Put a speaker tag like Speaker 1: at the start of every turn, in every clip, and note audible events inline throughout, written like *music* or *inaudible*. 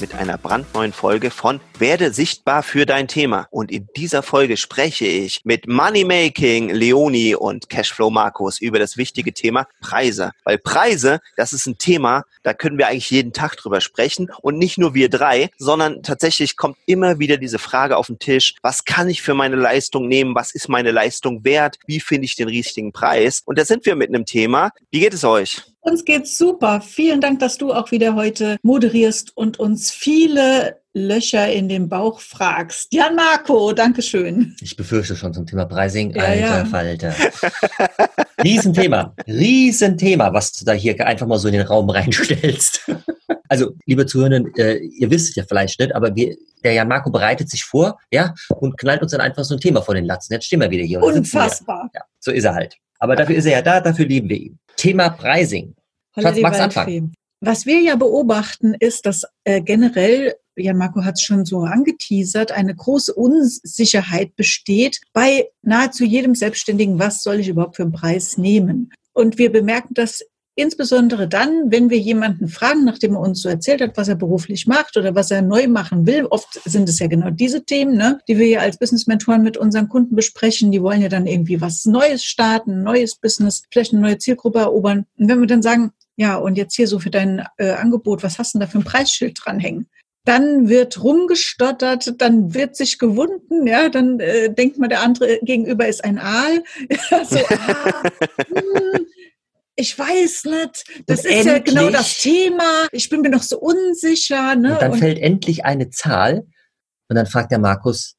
Speaker 1: mit einer brandneuen Folge von Werde sichtbar für dein Thema. Und in dieser Folge spreche ich mit Moneymaking Leoni und Cashflow Markus über das wichtige Thema Preise. Weil Preise, das ist ein Thema, da können wir eigentlich jeden Tag drüber sprechen. Und nicht nur wir drei, sondern tatsächlich kommt immer wieder diese Frage auf den Tisch, was kann ich für meine Leistung nehmen? Was ist meine Leistung wert? Wie finde ich den richtigen Preis? Und da sind wir mit einem Thema. Wie geht es euch?
Speaker 2: Uns geht's super. Vielen Dank, dass du auch wieder heute moderierst und uns viele Löcher in den Bauch fragst. Jan Marco, Dankeschön.
Speaker 3: Ich befürchte schon zum Thema Pricing.
Speaker 2: Ja,
Speaker 3: Alter
Speaker 2: ja.
Speaker 3: Falter. *laughs* Riesenthema. Riesenthema, was du da hier einfach mal so in den Raum reinstellst. *laughs* Also, liebe Zuhörenden, äh, ihr wisst es ja vielleicht nicht, aber wir, der Jan Marco bereitet sich vor, ja, und knallt uns dann einfach so ein Thema vor den Latzen. Jetzt stehen wir wieder hier.
Speaker 2: Unfassbar.
Speaker 3: Ja, so ist er halt. Aber dafür ist er ja da, dafür lieben wir ihn. Thema Pricing. Schatz, magst anfangen?
Speaker 2: Was wir ja beobachten, ist, dass äh, generell, Jan Marco hat es schon so angeteasert, eine große Unsicherheit besteht bei nahezu jedem Selbstständigen, was soll ich überhaupt für einen Preis nehmen? Und wir bemerken das insbesondere dann, wenn wir jemanden fragen, nachdem er uns so erzählt hat, was er beruflich macht oder was er neu machen will. Oft sind es ja genau diese Themen, ne, die wir ja als Business-Mentoren mit unseren Kunden besprechen. Die wollen ja dann irgendwie was Neues starten, ein neues Business, vielleicht eine neue Zielgruppe erobern. Und wenn wir dann sagen, ja, und jetzt hier so für dein äh, Angebot, was hast du denn da für ein Preisschild dranhängen? Dann wird rumgestottert, dann wird sich gewunden, ja, dann äh, denkt man, der andere gegenüber ist ein Aal. Ja, *laughs* so, ah, hm, ich weiß nicht, das
Speaker 3: Und
Speaker 2: ist ja genau
Speaker 3: endlich-
Speaker 2: das Thema. Ich bin mir noch so unsicher. Ne?
Speaker 3: Und dann
Speaker 2: Und-
Speaker 3: fällt endlich eine Zahl und dann fragt der Markus,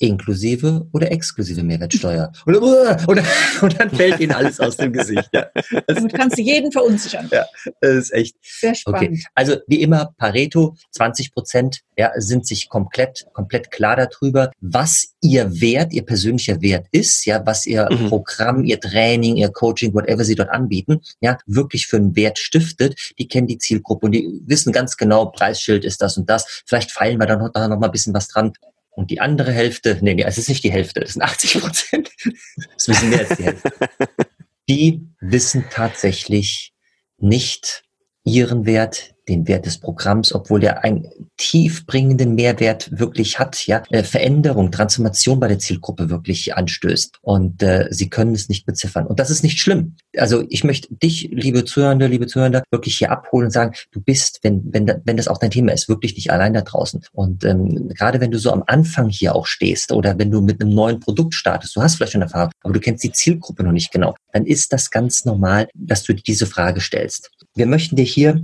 Speaker 3: inklusive oder exklusive Mehrwertsteuer? Und, und, *laughs* und dann fällt ihnen alles aus dem Gesicht. Ja, das,
Speaker 2: damit kannst du jeden verunsichern.
Speaker 3: Ja. das ist echt
Speaker 2: Sehr spannend.
Speaker 3: Okay, also wie immer Pareto, 20 Prozent ja, sind sich komplett, komplett klar darüber, was ihr Wert, ihr persönlicher Wert ist, ja, was ihr
Speaker 1: Mhm.
Speaker 3: Programm, ihr Training, ihr Coaching, whatever sie dort anbieten, ja, wirklich für einen Wert stiftet. Die kennen die Zielgruppe und die wissen ganz genau, Preisschild ist das und das. Vielleicht feilen wir da noch, da noch mal ein bisschen was dran. Und die andere Hälfte, nee, nee, es ist nicht die Hälfte, es sind 80 Prozent. *laughs* Das wissen mehr als die Hälfte. *laughs* Die wissen tatsächlich nicht ihren Wert, den Wert des Programms, obwohl der einen tiefbringenden Mehrwert wirklich hat, ja, äh, Veränderung, Transformation bei der Zielgruppe wirklich anstößt. Und äh, sie können es nicht beziffern. Und das ist nicht schlimm. Also ich möchte dich, liebe Zuhörende, liebe Zuhörende, wirklich hier abholen und sagen, du bist, wenn, wenn, wenn das auch dein Thema ist, wirklich nicht allein da draußen. Und ähm, gerade wenn du so am Anfang hier auch stehst oder wenn du mit einem neuen Produkt startest, du hast vielleicht schon Erfahrung, aber du kennst die Zielgruppe noch nicht genau, dann ist das ganz normal, dass du diese Frage stellst. Wir möchten dir hier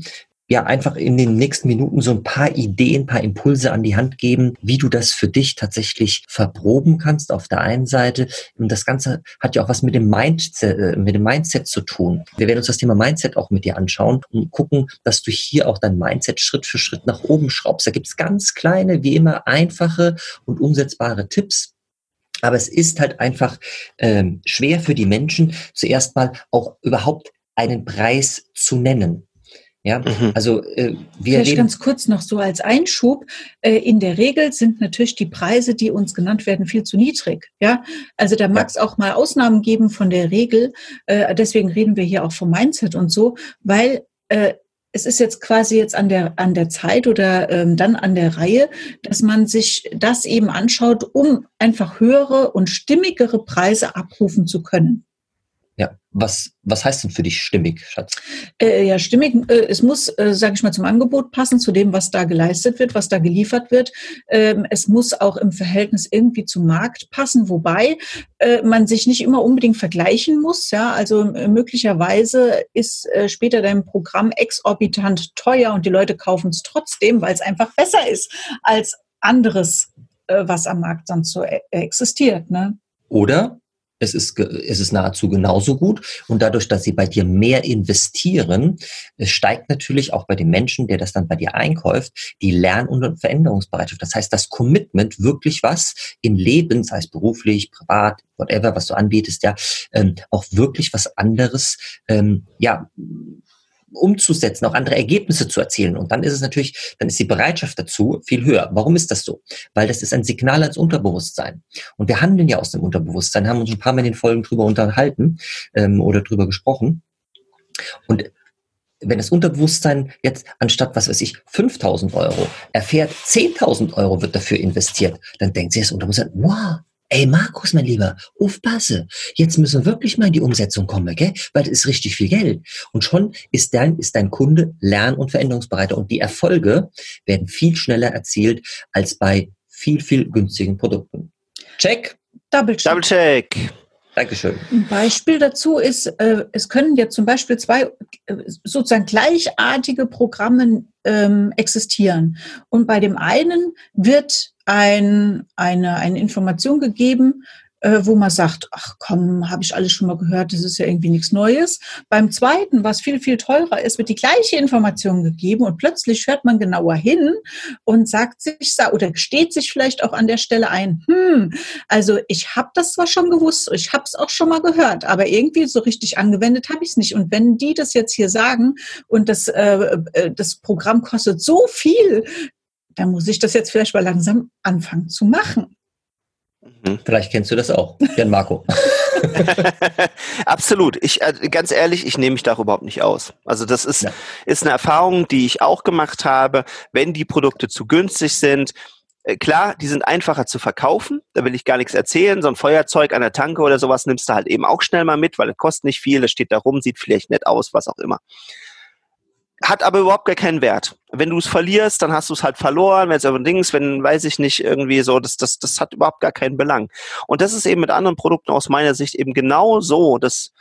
Speaker 3: ja einfach in den nächsten Minuten so ein paar Ideen, ein paar Impulse an die Hand geben, wie du das für dich tatsächlich verproben kannst auf der einen Seite. Und das Ganze hat ja auch was mit dem Mindset, äh, mit dem Mindset zu tun. Wir werden uns das Thema Mindset auch mit dir anschauen und gucken, dass du hier auch dein Mindset Schritt für Schritt nach oben schraubst. Da gibt's ganz kleine, wie immer einfache und umsetzbare Tipps. Aber es ist halt einfach ähm, schwer für die Menschen, zuerst mal auch überhaupt einen Preis zu nennen. Ja,
Speaker 1: Mhm.
Speaker 3: also äh, wir
Speaker 2: Vielleicht ganz kurz noch so als Einschub. Äh, In der Regel sind natürlich die Preise, die uns genannt werden, viel zu niedrig. Ja, also da mag es auch mal Ausnahmen geben von der Regel. Äh, Deswegen reden wir hier auch vom Mindset und so, weil äh, es ist jetzt quasi jetzt an der, an der Zeit oder ähm, dann an der Reihe, dass man sich das eben anschaut, um einfach höhere und stimmigere Preise abrufen zu können.
Speaker 3: Ja, was, was heißt denn für dich stimmig, Schatz?
Speaker 2: Äh, ja, stimmig. Äh, es muss, äh, sage ich mal, zum Angebot passen, zu dem, was da geleistet wird, was da geliefert wird. Ähm, es muss auch im Verhältnis irgendwie zum Markt passen, wobei äh, man sich nicht immer unbedingt vergleichen muss. Ja, also möglicherweise ist äh, später dein Programm exorbitant teuer und die Leute kaufen es trotzdem, weil es einfach besser ist als anderes, äh, was am Markt sonst so äh, existiert. Ne?
Speaker 3: Oder es ist, es ist nahezu genauso gut. Und dadurch, dass sie bei dir mehr investieren, steigt natürlich auch bei dem Menschen, der das dann bei dir einkauft, die Lern- und Veränderungsbereitschaft. Das heißt, das Commitment, wirklich was im Leben, sei es beruflich, privat, whatever, was du anbietest, ja, ähm, auch wirklich was anderes, ähm, ja, umzusetzen, auch andere Ergebnisse zu erzielen. Und dann ist es natürlich, dann ist die Bereitschaft dazu viel höher. Warum ist das so? Weil das ist ein Signal ans Unterbewusstsein. Und wir handeln ja aus dem Unterbewusstsein, haben uns ein paar Mal in den Folgen drüber unterhalten ähm, oder drüber gesprochen. Und wenn das Unterbewusstsein jetzt anstatt, was weiß ich, 5000 Euro erfährt, 10.000 Euro wird dafür investiert, dann denkt sich das Unterbewusstsein, wow, Ey, Markus, mein Lieber, aufpasse. Jetzt müssen wir wirklich mal in die Umsetzung kommen, gell? Weil das ist richtig viel Geld. Und schon ist dein, ist dein Kunde lern- und veränderungsbereiter. Und die Erfolge werden viel schneller erzielt als bei viel, viel günstigen Produkten. Check.
Speaker 1: Double check. Double check.
Speaker 3: Dankeschön.
Speaker 2: Ein Beispiel dazu ist, äh, es können ja zum Beispiel zwei äh, sozusagen gleichartige Programme ähm, existieren. Und bei dem einen wird ein, eine, eine Information gegeben, äh, wo man sagt, ach komm, habe ich alles schon mal gehört, das ist ja irgendwie nichts Neues. Beim zweiten, was viel, viel teurer ist, wird die gleiche Information gegeben und plötzlich hört man genauer hin und sagt sich, oder steht sich vielleicht auch an der Stelle ein, hm, also ich habe das zwar schon gewusst, ich habe es auch schon mal gehört, aber irgendwie so richtig angewendet habe ich es nicht. Und wenn die das jetzt hier sagen und das, äh, äh das Programm kostet so viel, dann muss ich das jetzt vielleicht mal langsam anfangen zu machen.
Speaker 3: Mhm. Vielleicht kennst du das auch, Jan Marco. *laughs*
Speaker 1: Absolut. Ich, äh, ganz ehrlich, ich nehme mich da überhaupt nicht aus. Also das ist, ja. ist eine Erfahrung, die ich auch gemacht habe. Wenn die Produkte zu günstig sind, äh, klar, die sind einfacher zu verkaufen. Da will ich gar nichts erzählen. So ein Feuerzeug an der Tanke oder sowas nimmst du halt eben auch schnell mal mit, weil es kostet nicht viel, das steht da rum, sieht vielleicht nett aus, was auch immer hat aber überhaupt gar keinen Wert. Wenn du es verlierst, dann hast du es halt verloren. Wenn es aber Dings, wenn, weiß ich nicht, irgendwie so, das, das, das hat überhaupt gar keinen Belang. Und das ist eben mit anderen Produkten aus meiner Sicht eben genau so, dass,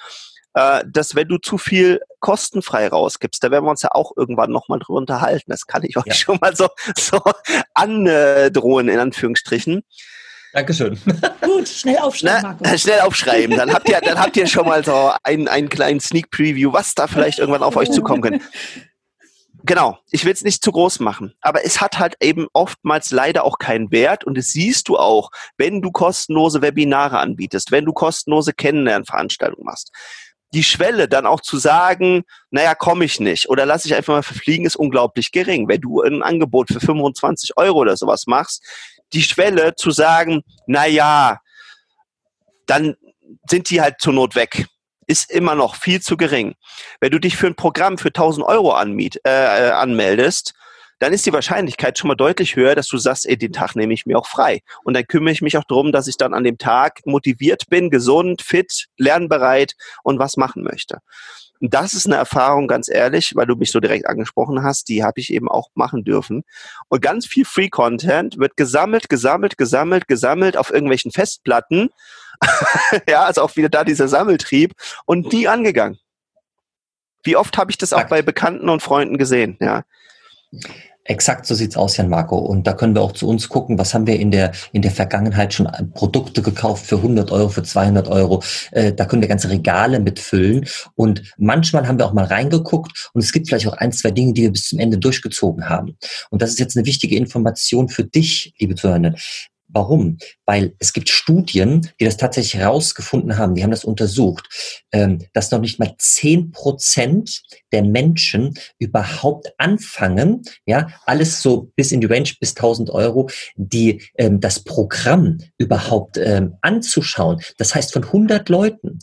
Speaker 1: äh, dass wenn du zu viel kostenfrei rausgibst, da werden wir uns ja auch irgendwann nochmal drüber unterhalten. Das kann ich euch ja. schon mal so, so *laughs* androhen, in Anführungsstrichen.
Speaker 3: Dankeschön. *laughs*
Speaker 2: Gut, schnell aufschreiben,
Speaker 1: Na, Schnell aufschreiben. Dann habt ihr, dann habt ihr schon mal so einen, einen kleinen Sneak Preview, was da vielleicht irgendwann auf euch zukommen kann. Genau, ich will es nicht zu groß machen, aber es hat halt eben oftmals leider auch keinen Wert und das siehst du auch, wenn du kostenlose Webinare anbietest, wenn du kostenlose Kennenlernveranstaltungen machst. Die Schwelle dann auch zu sagen, naja, komme ich nicht oder lass ich einfach mal verfliegen, ist unglaublich gering. Wenn du ein Angebot für 25 Euro oder sowas machst, die Schwelle zu sagen, na ja, dann sind die halt zur Not weg. Ist immer noch viel zu gering. Wenn du dich für ein Programm für 1000 Euro anmiet, äh, anmeldest, dann ist die Wahrscheinlichkeit schon mal deutlich höher, dass du sagst, ey, den Tag nehme ich mir auch frei. Und dann kümmere ich mich auch darum, dass ich dann an dem Tag motiviert bin, gesund, fit, lernbereit und was machen möchte. Das ist eine Erfahrung, ganz ehrlich, weil du mich so direkt angesprochen hast, die habe ich eben auch machen dürfen. Und ganz viel Free Content wird gesammelt, gesammelt, gesammelt, gesammelt auf irgendwelchen Festplatten. *laughs* ja, also auch wieder da dieser Sammeltrieb und nie angegangen. Wie oft habe ich das auch bei Bekannten und Freunden gesehen, ja.
Speaker 3: Exakt so sieht's aus, Jan Marco. Und da können wir auch zu uns gucken, was haben wir in der, in der Vergangenheit schon Produkte gekauft für 100 Euro, für 200 Euro. Äh, da können wir ganze Regale mitfüllen. Und manchmal haben wir auch mal reingeguckt und es gibt vielleicht auch ein, zwei Dinge, die wir bis zum Ende durchgezogen haben. Und das ist jetzt eine wichtige Information für dich, liebe Zuhörende. Warum? Weil es gibt Studien, die das tatsächlich herausgefunden haben, die haben das untersucht, ähm, dass noch nicht mal zehn Prozent der Menschen überhaupt anfangen, ja, alles so bis in die Range bis 1000 Euro, die ähm, das Programm überhaupt ähm, anzuschauen. Das heißt, von 100 Leuten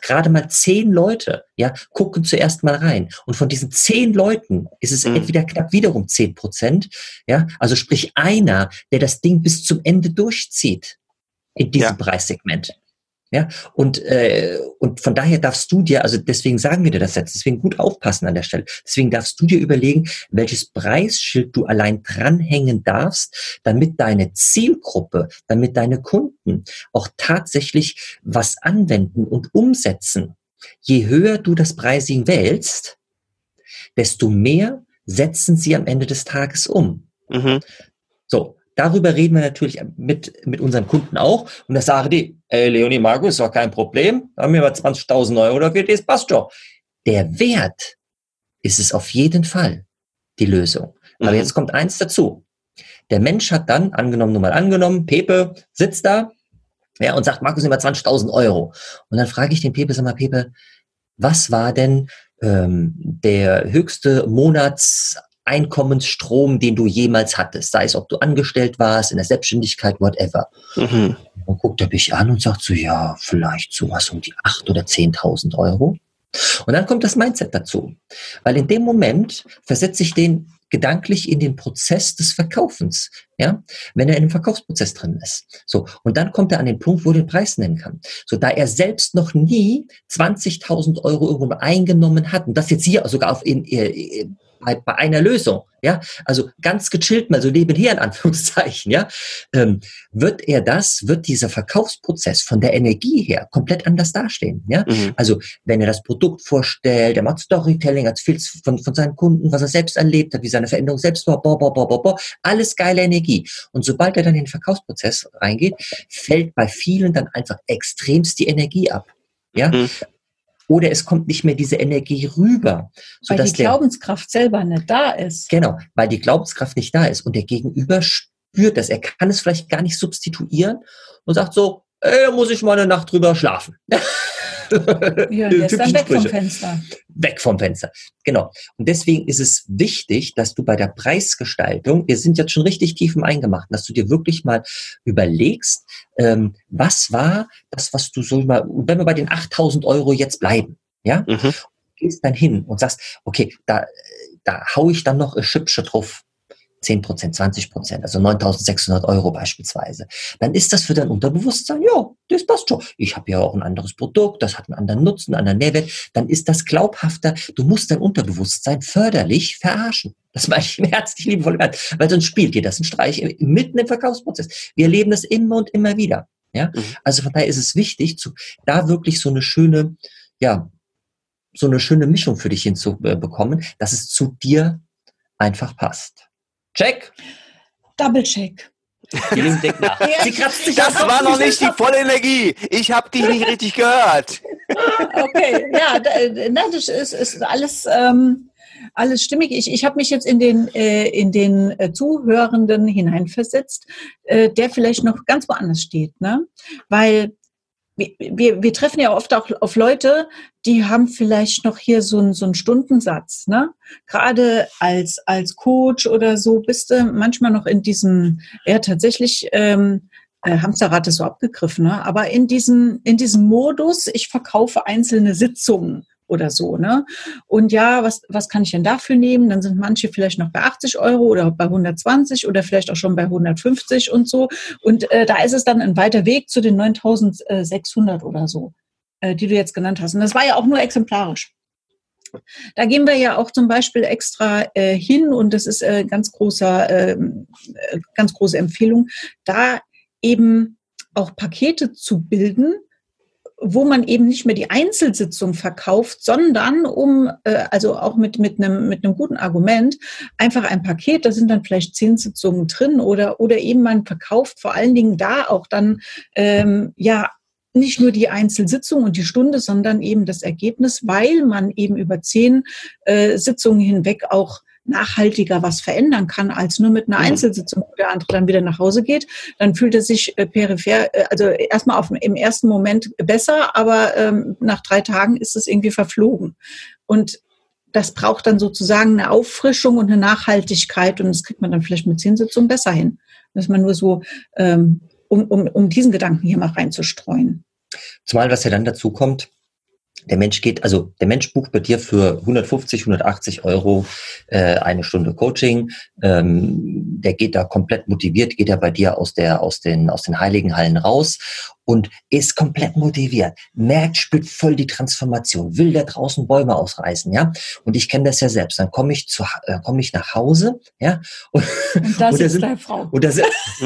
Speaker 3: gerade mal zehn Leute, ja, gucken zuerst mal rein. Und von diesen zehn Leuten ist es mhm. entweder knapp wiederum zehn Prozent, ja, also sprich einer, der das Ding bis zum Ende durchzieht in diesem ja. Preissegment. Ja, und, äh, und von daher darfst du dir, also deswegen sagen wir dir das jetzt, deswegen gut aufpassen an der Stelle. Deswegen darfst du dir überlegen, welches Preisschild du allein dranhängen darfst, damit deine Zielgruppe, damit deine Kunden auch tatsächlich was anwenden und umsetzen. Je höher du das Pricing wählst, desto mehr setzen sie am Ende des Tages um. Mhm. So, darüber reden wir natürlich mit, mit unseren Kunden auch. Und da sagen die, ey, Leonie Markus, ist doch kein Problem. Da haben wir mal 20.000 Euro dafür, das passt schon. Der Wert ist es auf jeden Fall die Lösung. Aber mhm. jetzt kommt eins dazu. Der Mensch hat dann, angenommen, nur mal angenommen, Pepe sitzt da ja, und sagt, Markus, nimm mal 20.000 Euro. Und dann frage ich den Pepe, sag mal, Pepe, was war denn ähm, der höchste Monatseinkommensstrom, den du jemals hattest? Sei es, ob du angestellt warst, in der Selbstständigkeit, whatever. Mhm. Dann guckt er mich an und sagt so, ja, vielleicht sowas um die 8.000 oder 10.000 Euro. Und dann kommt das Mindset dazu. Weil in dem Moment versetze ich den gedanklich in den Prozess des Verkaufens, ja, wenn er in dem Verkaufsprozess drin ist. So. Und dann kommt er an den Punkt, wo er den Preis nennen kann. So, da er selbst noch nie 20.000 Euro irgendwo eingenommen hat, und das jetzt hier sogar auf in, in, bei, bei einer Lösung, ja, also ganz gechillt mal so nebenher in Anführungszeichen, ja, ähm, wird er das, wird dieser Verkaufsprozess von der Energie her komplett anders dastehen, ja. Mhm. Also wenn er das Produkt vorstellt, er macht Storytelling, erzählt von, von seinen Kunden, was er selbst erlebt hat, wie seine Veränderung selbst war, boah, boah, boah, boah, boah, alles geile Energie. Und sobald er dann in den Verkaufsprozess reingeht, fällt bei vielen dann einfach extremst die Energie ab. Ja, mhm oder es kommt nicht mehr diese Energie rüber.
Speaker 2: Weil die Glaubenskraft der, selber nicht da ist.
Speaker 3: Genau, weil die Glaubenskraft nicht da ist und der Gegenüber spürt das. Er kann es vielleicht gar nicht substituieren und sagt so, ey, muss ich mal eine Nacht drüber schlafen. *laughs*
Speaker 2: Ja, *laughs* der ist dann weg Sprüche. vom Fenster.
Speaker 3: Weg vom Fenster. Genau. Und deswegen ist es wichtig, dass du bei der Preisgestaltung, wir sind jetzt schon richtig tief im Eingemachten, dass du dir wirklich mal überlegst, ähm, was war das, was du so mal, wenn wir bei den 8000 Euro jetzt bleiben, ja, mhm. gehst dann hin und sagst, okay, da, da hau ich dann noch ein Schüppchen drauf 10 Prozent, 20 Prozent, also 9.600 Euro beispielsweise, dann ist das für dein Unterbewusstsein, ja, das passt schon. Ich habe ja auch ein anderes Produkt, das hat einen anderen Nutzen, einen anderen Mehrwert. Dann ist das glaubhafter. Du musst dein Unterbewusstsein förderlich verarschen. Das meine ich im herzlich liebevoll, weil sonst spielt dir das ein Streich mitten im Verkaufsprozess. Wir erleben das immer und immer wieder. Ja, mhm. also von daher ist es wichtig, zu, da wirklich so eine schöne, ja, so eine schöne Mischung für dich hinzubekommen, dass es zu dir einfach passt. Check.
Speaker 2: Double check.
Speaker 1: denkt nach. Sie kratzt sich das war noch nicht die volle Energie. Ich habe dich nicht richtig gehört.
Speaker 2: Okay, ja, das ist, ist alles, ähm, alles stimmig. Ich, ich habe mich jetzt in den, äh, in den äh, Zuhörenden hineinversetzt, äh, der vielleicht noch ganz woanders steht. Ne? Weil wir, wir treffen ja oft auch auf Leute, die haben vielleicht noch hier so einen, so einen Stundensatz. Ne? Gerade als, als Coach oder so bist du manchmal noch in diesem, ja tatsächlich, ähm, äh, Hamsterrad ist so abgegriffen, ne? aber in diesem, in diesem Modus, ich verkaufe einzelne Sitzungen oder so. Ne? Und ja, was, was kann ich denn dafür nehmen? Dann sind manche vielleicht noch bei 80 Euro oder bei 120 oder vielleicht auch schon bei 150 und so. Und äh, da ist es dann ein weiter Weg zu den 9600 oder so, äh, die du jetzt genannt hast. Und das war ja auch nur exemplarisch. Da gehen wir ja auch zum Beispiel extra äh, hin und das ist äh, ganz großer, ähm, äh, ganz große Empfehlung, da eben auch Pakete zu bilden, wo man eben nicht mehr die Einzelsitzung verkauft, sondern um, äh, also auch mit, mit, einem, mit einem guten Argument, einfach ein Paket, da sind dann vielleicht zehn Sitzungen drin oder, oder eben man verkauft vor allen Dingen da auch dann, ähm, ja, nicht nur die Einzelsitzung und die Stunde, sondern eben das Ergebnis, weil man eben über zehn äh, Sitzungen hinweg auch nachhaltiger was verändern kann, als nur mit einer mhm. Einzelsitzung, wo der andere dann wieder nach Hause geht. Dann fühlt er sich äh, peripher, äh, also erstmal auf, im ersten Moment besser, aber ähm, nach drei Tagen ist es irgendwie verflogen. Und das braucht dann sozusagen eine Auffrischung und eine Nachhaltigkeit und das kriegt man dann vielleicht mit zehn Sitzungen besser hin. Das ist man nur so, ähm, um, um, um diesen Gedanken hier mal reinzustreuen.
Speaker 3: Zumal, was ja dann dazu kommt, der Mensch geht, also der Mensch bucht bei dir für 150, 180 Euro äh, eine Stunde Coaching. Ähm, der geht da komplett motiviert, geht er bei dir aus der aus den aus den heiligen Hallen raus und ist komplett motiviert, merkt, spürt voll die Transformation, will da draußen Bäume ausreißen, ja. Und ich kenne das ja selbst. Dann komme ich zu, äh, komme ich nach Hause, ja. *laughs*
Speaker 2: Und, und das ist deine Frau.
Speaker 3: Und das *laughs*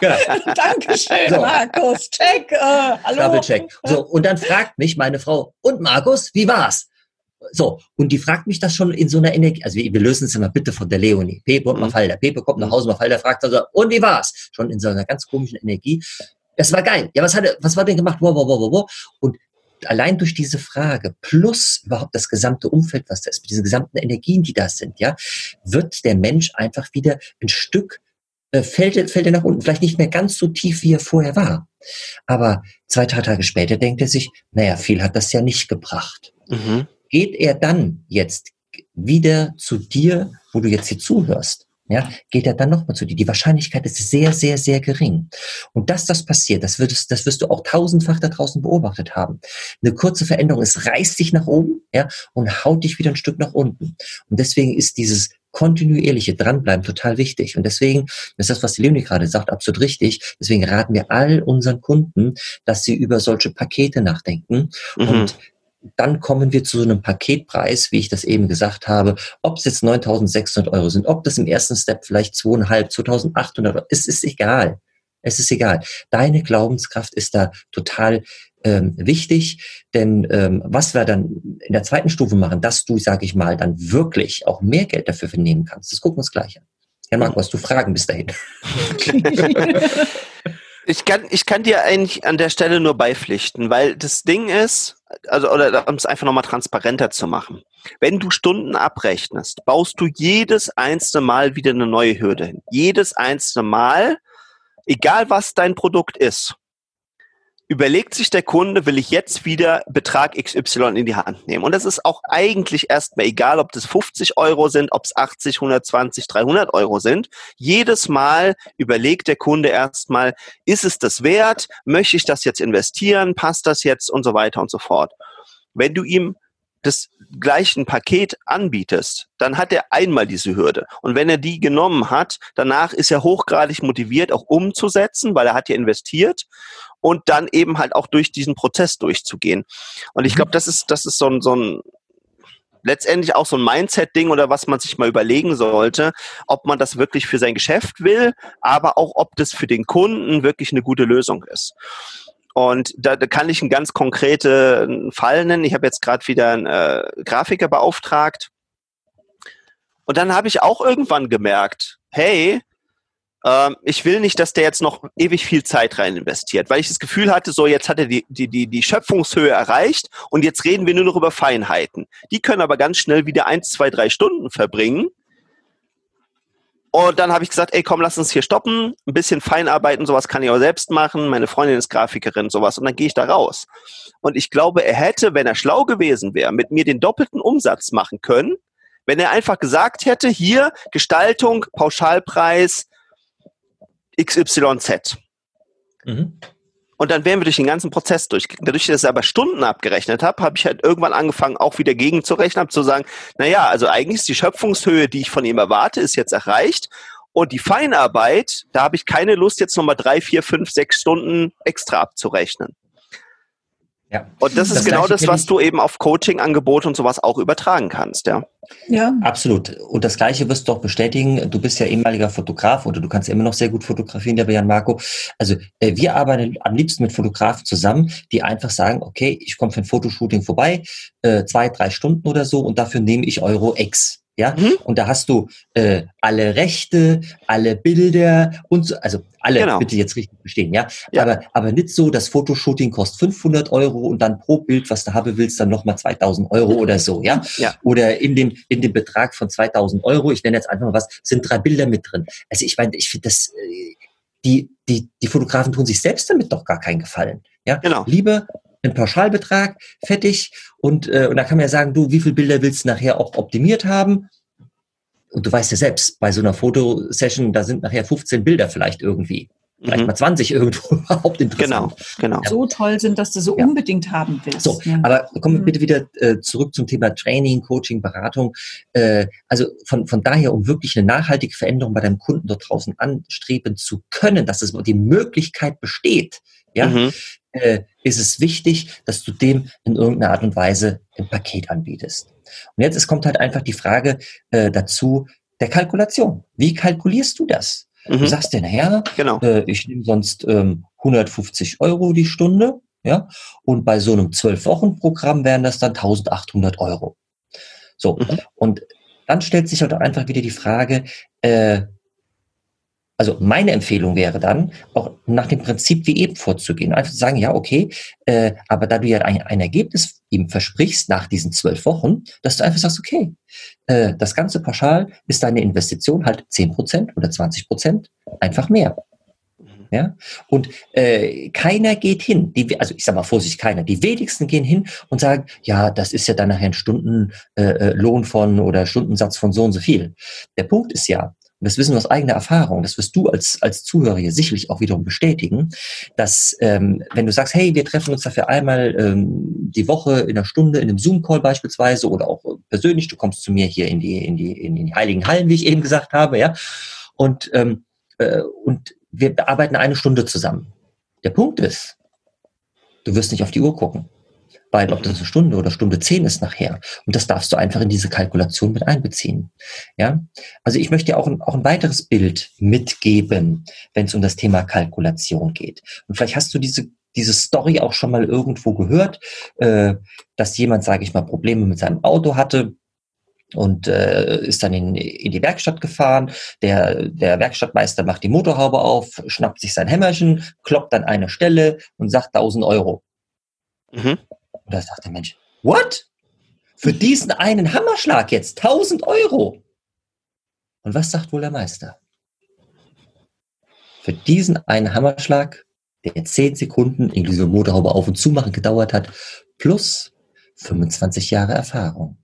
Speaker 2: genau. Dankeschön, so. Markus. Check. Äh, hallo.
Speaker 3: Double check. So und dann fragt mich meine Frau und Markus, wie war's? So, und die fragt mich das schon in so einer Energie, also wir, wir lösen es immer bitte von der Leonie. Pepe und
Speaker 1: Mhm.
Speaker 3: Mafalda. Pepe kommt nach
Speaker 1: Mhm.
Speaker 3: Hause, Mafalda fragt also, und wie war's? Schon in so einer ganz komischen Energie. Es war geil. Ja, was hat er, was war denn gemacht? Wow, wow, wow, wow. Und allein durch diese Frage plus überhaupt das gesamte Umfeld, was da ist, mit diesen gesamten Energien, die da sind, ja, wird der Mensch einfach wieder ein Stück äh, fällt, fällt er nach unten, vielleicht nicht mehr ganz so tief, wie er vorher war. Aber zwei, drei Tage später denkt er sich, naja, viel hat das ja nicht gebracht.
Speaker 1: Mhm.
Speaker 3: Geht er dann jetzt wieder zu dir, wo du jetzt hier zuhörst, ja, geht er dann nochmal zu dir. Die Wahrscheinlichkeit ist sehr, sehr, sehr gering. Und dass das passiert, das wirst, das wirst du auch tausendfach da draußen beobachtet haben. Eine kurze Veränderung, es reißt dich nach oben, ja, und haut dich wieder ein Stück nach unten. Und deswegen ist dieses kontinuierliche Dranbleiben total wichtig. Und deswegen ist das, was die Leonie gerade sagt, absolut richtig. Deswegen raten wir all unseren Kunden, dass sie über solche Pakete nachdenken.
Speaker 1: Mhm.
Speaker 3: Und dann kommen wir zu so einem Paketpreis, wie ich das eben gesagt habe, ob es jetzt 9.600 Euro sind, ob das im ersten Step vielleicht 2.500, 2.800 Euro, es ist egal. Es ist egal. Deine Glaubenskraft ist da total ähm, wichtig, denn ähm, was wir dann in der zweiten Stufe machen, dass du, sage ich mal, dann wirklich auch mehr Geld dafür vernehmen kannst, das gucken wir uns gleich an. Herr Marco, hast du Fragen bis dahin? *laughs*
Speaker 1: Ich kann, ich kann dir eigentlich an der Stelle nur beipflichten, weil das Ding ist, also, oder um es einfach nochmal transparenter zu machen. Wenn du Stunden abrechnest, baust du jedes einzelne Mal wieder eine neue Hürde hin. Jedes einzelne Mal, egal was dein Produkt ist, überlegt sich der Kunde, will ich jetzt wieder Betrag XY in die Hand nehmen. Und das ist auch eigentlich erstmal egal, ob das 50 Euro sind, ob es 80, 120, 300 Euro sind. Jedes Mal überlegt der Kunde erstmal, ist es das wert? Möchte ich das jetzt investieren? Passt das jetzt? Und so weiter und so fort. Wenn du ihm das gleiche Paket anbietest, dann hat er einmal diese Hürde. Und wenn er die genommen hat, danach ist er hochgradig motiviert, auch umzusetzen, weil er hat ja investiert und dann eben halt auch durch diesen Prozess durchzugehen. Und ich
Speaker 3: Mhm.
Speaker 1: glaube, das ist, das ist so ein, so ein letztendlich auch so ein Mindset-Ding oder was man sich mal überlegen sollte, ob man das wirklich für sein Geschäft will, aber auch ob das für den Kunden wirklich eine gute Lösung ist. Und da, da kann ich einen ganz konkreten Fall nennen. Ich habe jetzt gerade wieder einen äh, Grafiker beauftragt. Und dann habe ich auch irgendwann gemerkt, hey, ähm, ich will nicht, dass der jetzt noch ewig viel Zeit rein investiert, weil ich das Gefühl hatte, so jetzt hat er die, die, die, die Schöpfungshöhe erreicht und jetzt reden wir nur noch über Feinheiten. Die können aber ganz schnell wieder eins, zwei, drei Stunden verbringen. Und dann habe ich gesagt, ey, komm, lass uns hier stoppen, ein bisschen Feinarbeiten, sowas kann ich auch selbst machen. Meine Freundin ist Grafikerin, sowas. Und dann gehe ich da raus. Und ich glaube, er hätte, wenn er schlau gewesen wäre, mit mir den doppelten Umsatz machen können, wenn er einfach gesagt hätte, hier Gestaltung, Pauschalpreis XYZ.
Speaker 3: Mhm.
Speaker 1: Und dann wären wir durch den ganzen Prozess durch. Dadurch, dass ich aber Stunden abgerechnet habe, habe ich halt irgendwann angefangen, auch wieder gegenzurechnen, habe zu sagen, naja, also eigentlich ist die Schöpfungshöhe, die ich von ihm erwarte, ist jetzt erreicht. Und die Feinarbeit, da habe ich keine Lust, jetzt nochmal drei, vier, fünf, sechs Stunden extra abzurechnen.
Speaker 3: Ja.
Speaker 1: Und das ist
Speaker 3: Das
Speaker 1: genau das, was du eben auf Coaching-Angebote und sowas auch übertragen kannst, ja.
Speaker 2: Ja,
Speaker 3: Absolut. Und das Gleiche wirst du auch bestätigen. Du bist ja ehemaliger Fotograf oder du kannst immer noch sehr gut fotografieren, der Jan Marco. Also äh, wir arbeiten am liebsten mit Fotografen zusammen, die einfach sagen, okay, ich komme für ein Fotoshooting vorbei, äh, zwei, drei Stunden oder so und dafür nehme ich Euro X. Ja,
Speaker 1: Mhm.
Speaker 3: und da hast du äh, alle Rechte, alle Bilder und so, also alle
Speaker 1: Genau.
Speaker 3: bitte jetzt richtig verstehen, ja?
Speaker 1: Ja.
Speaker 3: Aber, aber nicht so, das Fotoshooting kostet 500 Euro und dann pro Bild, was du haben willst, dann nochmal 2000 Euro oder so, ja?
Speaker 1: Ja.
Speaker 3: Oder in dem, in dem Betrag von 2000 Euro, ich nenne jetzt einfach mal was, sind drei Bilder mit drin. Also ich meine, ich finde das, äh, die, die, die Fotografen tun sich selbst damit doch gar keinen Gefallen, ja?
Speaker 1: Genau.
Speaker 3: Lieber einen Pauschalbetrag, fertig. Und, äh, und da kann man ja sagen, du, wie viele Bilder willst du nachher auch optimiert haben? Und du weißt ja selbst, bei so einer Fotosession, da sind nachher 15 Bilder vielleicht irgendwie. Vielleicht
Speaker 1: Mhm.
Speaker 3: mal 20 irgendwo *laughs* überhaupt
Speaker 1: Genau,
Speaker 3: interessant.
Speaker 1: genau.
Speaker 2: so toll sind, dass du so
Speaker 3: Ja.
Speaker 2: unbedingt haben willst.
Speaker 3: So,
Speaker 2: ja.
Speaker 3: aber kommen wir
Speaker 2: Mhm.
Speaker 3: bitte wieder äh, zurück zum Thema Training, Coaching, Beratung. Äh, also von, von daher, um wirklich eine nachhaltige Veränderung bei deinem Kunden dort draußen anstreben zu können, dass es die Möglichkeit besteht, ja,
Speaker 1: Mhm.
Speaker 3: Äh, ist es wichtig, dass du dem in irgendeiner Art und Weise ein Paket anbietest. Und jetzt es kommt halt einfach die Frage äh, dazu der Kalkulation. Wie kalkulierst du das? Du
Speaker 1: Mhm.
Speaker 3: sagst dir, naja,
Speaker 1: Genau.
Speaker 3: äh, ich nehme sonst ähm, 150 Euro die Stunde, ja, und bei so einem 12-Wochen-Programm wären das dann 1800 Euro. So, mhm. und dann stellt sich halt einfach wieder die Frage, äh, also meine Empfehlung wäre dann, auch nach dem Prinzip wie eben vorzugehen. Einfach zu sagen, ja, okay, äh, aber da du ja ein, ein Ergebnis eben versprichst nach diesen zwölf Wochen, dass du einfach sagst, okay, äh, das ganze Pauschal ist deine Investition halt zehn Prozent oder 20 Prozent einfach mehr. Mhm. Ja? Und äh, keiner geht hin, die, also ich sag mal vorsichtig, keiner, die wenigsten gehen hin und sagen, ja, das ist ja dann nachher ein Stundenlohn äh, äh von oder Stundensatz von so und so viel. Der Punkt ist ja, und das wissen wir aus eigener Erfahrung, das wirst du als, als Zuhörer hier sicherlich auch wiederum bestätigen, dass ähm, wenn du sagst, hey, wir treffen uns dafür einmal ähm, die Woche in einer Stunde in einem Zoom-Call beispielsweise oder auch persönlich, du kommst zu mir hier in die, in die, in die heiligen Hallen, wie ich eben gesagt habe, ja, und, ähm, äh, und wir arbeiten eine Stunde zusammen. Der Punkt ist, du wirst nicht auf die Uhr gucken weil ob das eine Stunde oder Stunde zehn ist nachher. Und das darfst du einfach in diese Kalkulation mit einbeziehen. Ja, also ich möchte auch ein, auch ein weiteres Bild mitgeben, wenn es um das Thema Kalkulation geht. Und vielleicht hast du diese diese Story auch schon mal irgendwo gehört, äh, dass jemand, sage ich mal, Probleme mit seinem Auto hatte, und äh, ist dann in, in die Werkstatt gefahren. Der, der Werkstattmeister macht die Motorhaube auf, schnappt sich sein Hämmerchen, kloppt an eine Stelle und sagt 1000 Euro. Mhm. Und da sagt der Mensch, what? Für diesen einen Hammerschlag jetzt 1000 Euro. Und was sagt wohl der Meister? Für diesen einen Hammerschlag, der 10 Sekunden inklusive Motorhaube auf und zu machen gedauert hat, plus 25 Jahre Erfahrung.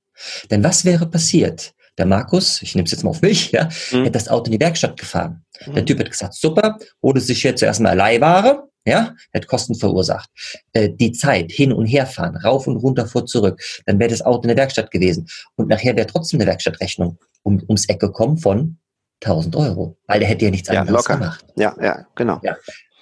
Speaker 3: Denn was wäre passiert? Der Markus, ich nehme es jetzt mal auf mich, ja, mhm. hätte das Auto in die Werkstatt gefahren. Mhm. Der Typ hat gesagt, super, holte sich jetzt zuerst mal Leihware, ja, hat Kosten verursacht. Äh, die Zeit, hin und her fahren, rauf und runter, vor, zurück, dann wäre das Auto in der Werkstatt gewesen. Und nachher wäre trotzdem eine Werkstattrechnung um, ums Eck gekommen von 1000 Euro, weil der hätte ja nichts anderes ja, locker. gemacht.
Speaker 1: Ja, ja, genau. Ja.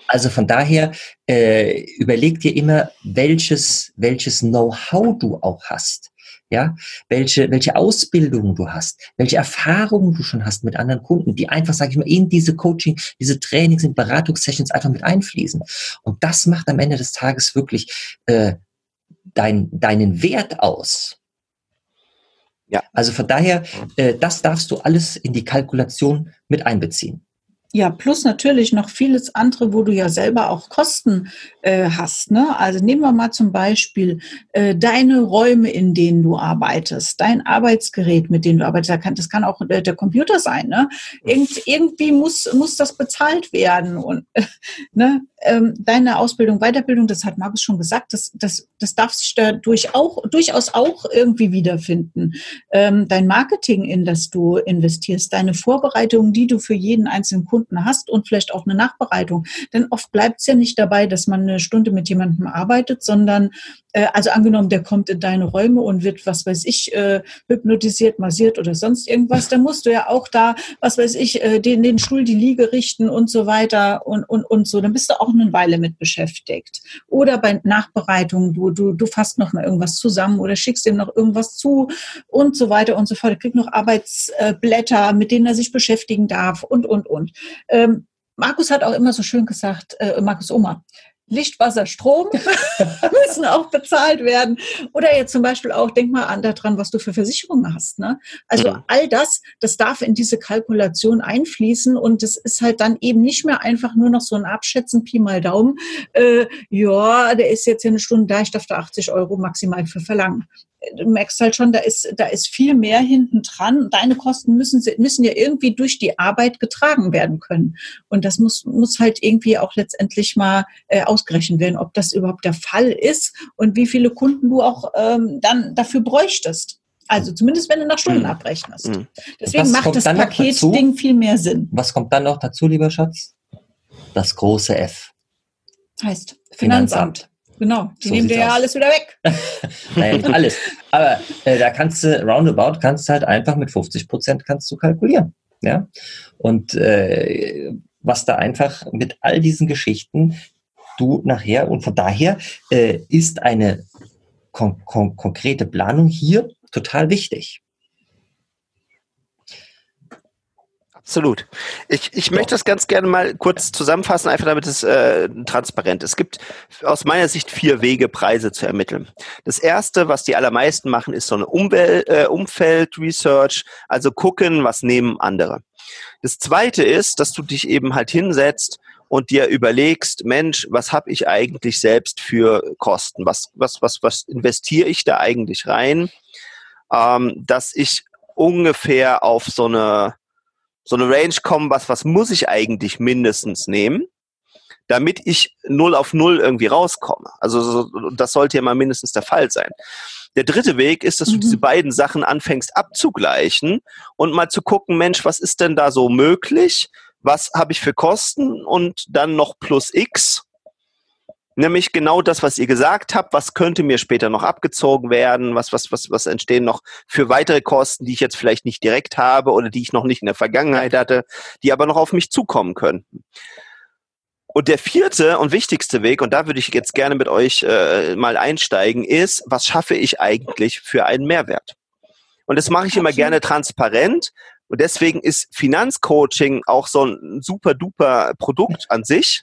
Speaker 3: Also von daher äh, überleg dir immer, welches, welches Know-how du auch hast ja, welche, welche Ausbildung du hast, welche Erfahrungen du schon hast mit anderen Kunden, die einfach, sage ich mal, in diese Coaching, diese Trainings, in Beratungssessions einfach mit einfließen. Und das macht am Ende des Tages wirklich äh, dein, deinen Wert aus. Ja. Also von daher, äh, das darfst du alles in die Kalkulation mit einbeziehen.
Speaker 2: Ja, plus natürlich noch vieles andere, wo du ja selber auch Kosten äh, hast. Ne? Also nehmen wir mal zum Beispiel äh, deine Räume, in denen du arbeitest, dein Arbeitsgerät, mit dem du arbeitest. Das kann auch äh, der Computer sein. Ne? Irgend, irgendwie muss, muss das bezahlt werden. Und *laughs* ne? Ähm, deine Ausbildung, Weiterbildung, das hat Markus schon gesagt, das, das, das darfst du durch auch, durchaus auch irgendwie wiederfinden. Ähm, dein Marketing, in das du investierst, deine Vorbereitungen, die du für jeden einzelnen Kunden hast und vielleicht auch eine Nachbereitung. Denn oft bleibt es ja nicht dabei, dass man eine Stunde mit jemandem arbeitet, sondern äh, also angenommen, der kommt in deine Räume und wird, was weiß ich, äh, hypnotisiert, massiert oder sonst irgendwas, dann musst du ja auch da, was weiß ich, äh, den, den Stuhl, die Liege richten und so weiter und, und, und so. Dann bist du auch eine Weile mit beschäftigt. Oder bei Nachbereitungen, du, du, du fasst noch mal irgendwas zusammen oder schickst ihm noch irgendwas zu und so weiter und so fort. Er kriegt noch Arbeitsblätter, mit denen er sich beschäftigen darf und, und, und. Ähm, Markus hat auch immer so schön gesagt, äh, Markus Oma, Licht, Wasser, Strom *laughs* müssen auch bezahlt werden. Oder jetzt zum Beispiel auch, denk mal an daran, was du für Versicherungen hast. Ne? Also mhm. all das, das darf in diese Kalkulation einfließen und es ist halt dann eben nicht mehr einfach nur noch so ein Abschätzen, Pi mal Daumen. Äh, ja, der ist jetzt ja eine Stunde da, ich darf da 80 Euro maximal für verlangen du merkst halt schon, da ist, da ist viel mehr hinten dran. Deine Kosten müssen, müssen ja irgendwie durch die Arbeit getragen werden können. Und das muss, muss halt irgendwie auch letztendlich mal äh, ausgerechnet werden, ob das überhaupt der Fall ist und wie viele Kunden du auch ähm, dann dafür bräuchtest. Also zumindest wenn du nach Stunden mhm. abrechnest. Mhm. Deswegen macht das Paketding viel mehr Sinn.
Speaker 3: Was kommt dann noch dazu, lieber Schatz? Das große F.
Speaker 2: Heißt Finanzamt. Finanzamt. Genau, die so nehmen dir ja alles wieder weg. *laughs*
Speaker 3: naja, nicht alles. Aber äh, da kannst du, roundabout kannst du halt einfach mit 50 Prozent kannst du kalkulieren. Ja. Und äh, was da einfach mit all diesen Geschichten du nachher und von daher äh, ist eine kon kon konkrete Planung hier total wichtig.
Speaker 1: Absolut. Ich, ich möchte das ganz gerne mal kurz zusammenfassen, einfach damit es äh, transparent ist. Es gibt aus meiner Sicht vier Wege, Preise zu ermitteln. Das erste, was die allermeisten machen, ist so eine Umwelt, äh, Umfeld-Research, also gucken, was nehmen andere. Das zweite ist, dass du dich eben halt hinsetzt und dir überlegst, Mensch, was habe ich eigentlich selbst für Kosten? Was, was, was, was investiere ich da eigentlich rein? Ähm, dass ich ungefähr auf so eine so eine Range kommen, was, was muss ich eigentlich mindestens nehmen, damit ich null auf null irgendwie rauskomme. Also so, das sollte ja mal mindestens der Fall sein. Der dritte Weg ist, dass du mhm. diese beiden Sachen anfängst abzugleichen und mal zu gucken, Mensch, was ist denn da so möglich? Was habe ich für Kosten und dann noch plus X Nämlich genau das, was ihr gesagt habt, was könnte mir später noch abgezogen werden, was, was, was, was entstehen noch für weitere Kosten, die ich jetzt vielleicht nicht direkt habe oder die ich noch nicht in der Vergangenheit hatte, die aber noch auf mich zukommen könnten. Und der vierte und wichtigste Weg, und da würde ich jetzt gerne mit euch äh, mal einsteigen, ist, was schaffe ich eigentlich für einen Mehrwert? Und das mache ich immer gerne transparent. Und deswegen ist Finanzcoaching auch so ein super duper Produkt an sich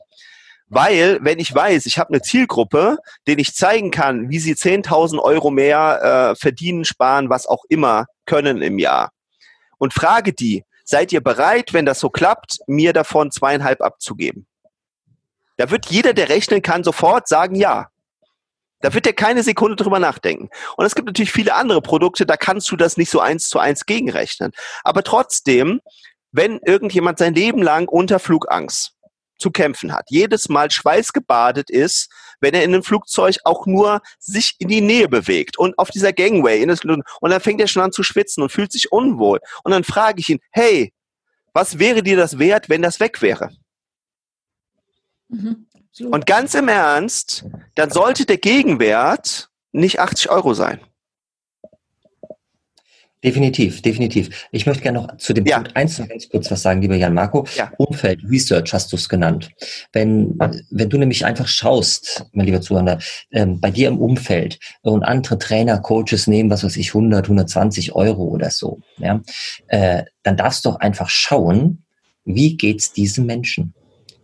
Speaker 1: weil, wenn ich weiß, ich habe eine Zielgruppe, denen ich zeigen kann, wie sie 10.000 Euro mehr äh, verdienen, sparen, was auch immer können im Jahr. Und frage die, seid ihr bereit, wenn das so klappt, mir davon zweieinhalb abzugeben? Da wird jeder, der rechnen kann, sofort sagen ja. Da wird er keine Sekunde drüber nachdenken. Und es gibt natürlich viele andere Produkte, da kannst du das nicht so eins zu eins gegenrechnen. Aber trotzdem, wenn irgendjemand sein Leben lang unter Flugangst zu kämpfen hat, jedes Mal schweißgebadet ist, wenn er in einem Flugzeug auch nur sich in die Nähe bewegt und auf dieser Gangway in das, und dann fängt er schon an zu schwitzen und fühlt sich unwohl und dann frage ich ihn, hey, was wäre dir das wert, wenn das weg wäre? Mhm. Und ganz im Ernst, dann sollte der Gegenwert nicht 80 Euro sein.
Speaker 3: Definitiv, definitiv. Ich möchte gerne noch zu dem ja. Punkt 1 noch ganz kurz was sagen, lieber Jan Marco. Ja. Umfeld, Research hast du es genannt. Wenn, wenn du nämlich einfach schaust, mein lieber Zuhörer, ähm, bei dir im Umfeld und andere Trainer, Coaches nehmen, was weiß ich, 100, 120 Euro oder so, ja, äh, dann darfst du doch einfach schauen, wie geht's diesem Menschen?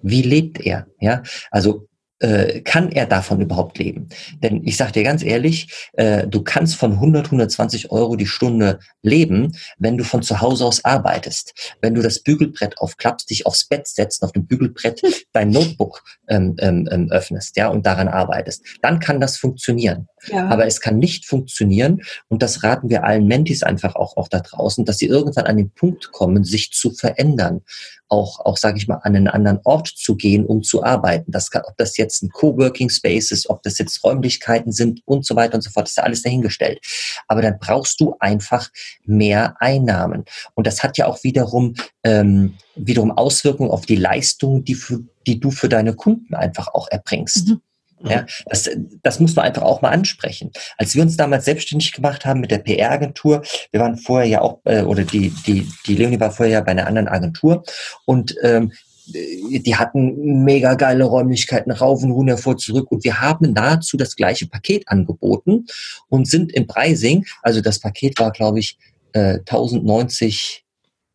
Speaker 3: Wie lebt er? Ja, also äh, kann er davon überhaupt leben? Denn ich sage dir ganz ehrlich, äh, du kannst von 100, 120 Euro die Stunde leben, wenn du von zu Hause aus arbeitest. Wenn du das Bügelbrett aufklappst, dich aufs Bett setzt, auf dem Bügelbrett dein Notebook ähm, ähm, ähm, öffnest, ja, und daran arbeitest, dann kann das funktionieren. Ja. Aber es kann nicht funktionieren, und das raten wir allen Mentis einfach auch, auch da draußen, dass sie irgendwann an den Punkt kommen, sich zu verändern. Auch, auch sage ich mal, an einen anderen Ort zu gehen, um zu arbeiten. Das kann, ob das jetzt ein Coworking Space ist, ob das jetzt Räumlichkeiten sind und so weiter und so fort, ist ja alles dahingestellt. Aber dann brauchst du einfach mehr Einnahmen. Und das hat ja auch wiederum, ähm, wiederum Auswirkungen auf die Leistungen, die, für, die du für deine Kunden einfach auch erbringst. Mhm. Ja, das, das muss man einfach auch mal ansprechen. Als wir uns damals selbstständig gemacht haben mit der PR-Agentur, wir waren vorher ja auch, äh, oder die, die, die Leonie war vorher ja bei einer anderen Agentur und ähm, die hatten mega geile Räumlichkeiten rauf und runter vor zurück und wir haben nahezu das gleiche Paket angeboten und sind im Pricing, also das Paket war glaube ich äh, 1090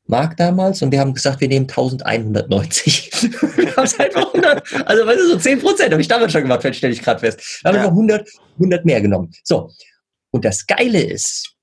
Speaker 3: Mark damals und wir haben gesagt, wir nehmen 1190. wir *laughs* haben es einfach 100, also weißt du, so 10 Prozent habe ich damals schon gemacht, stelle ich gerade fest. Da haben wir 100, 100 mehr genommen. So. Und das Geile ist,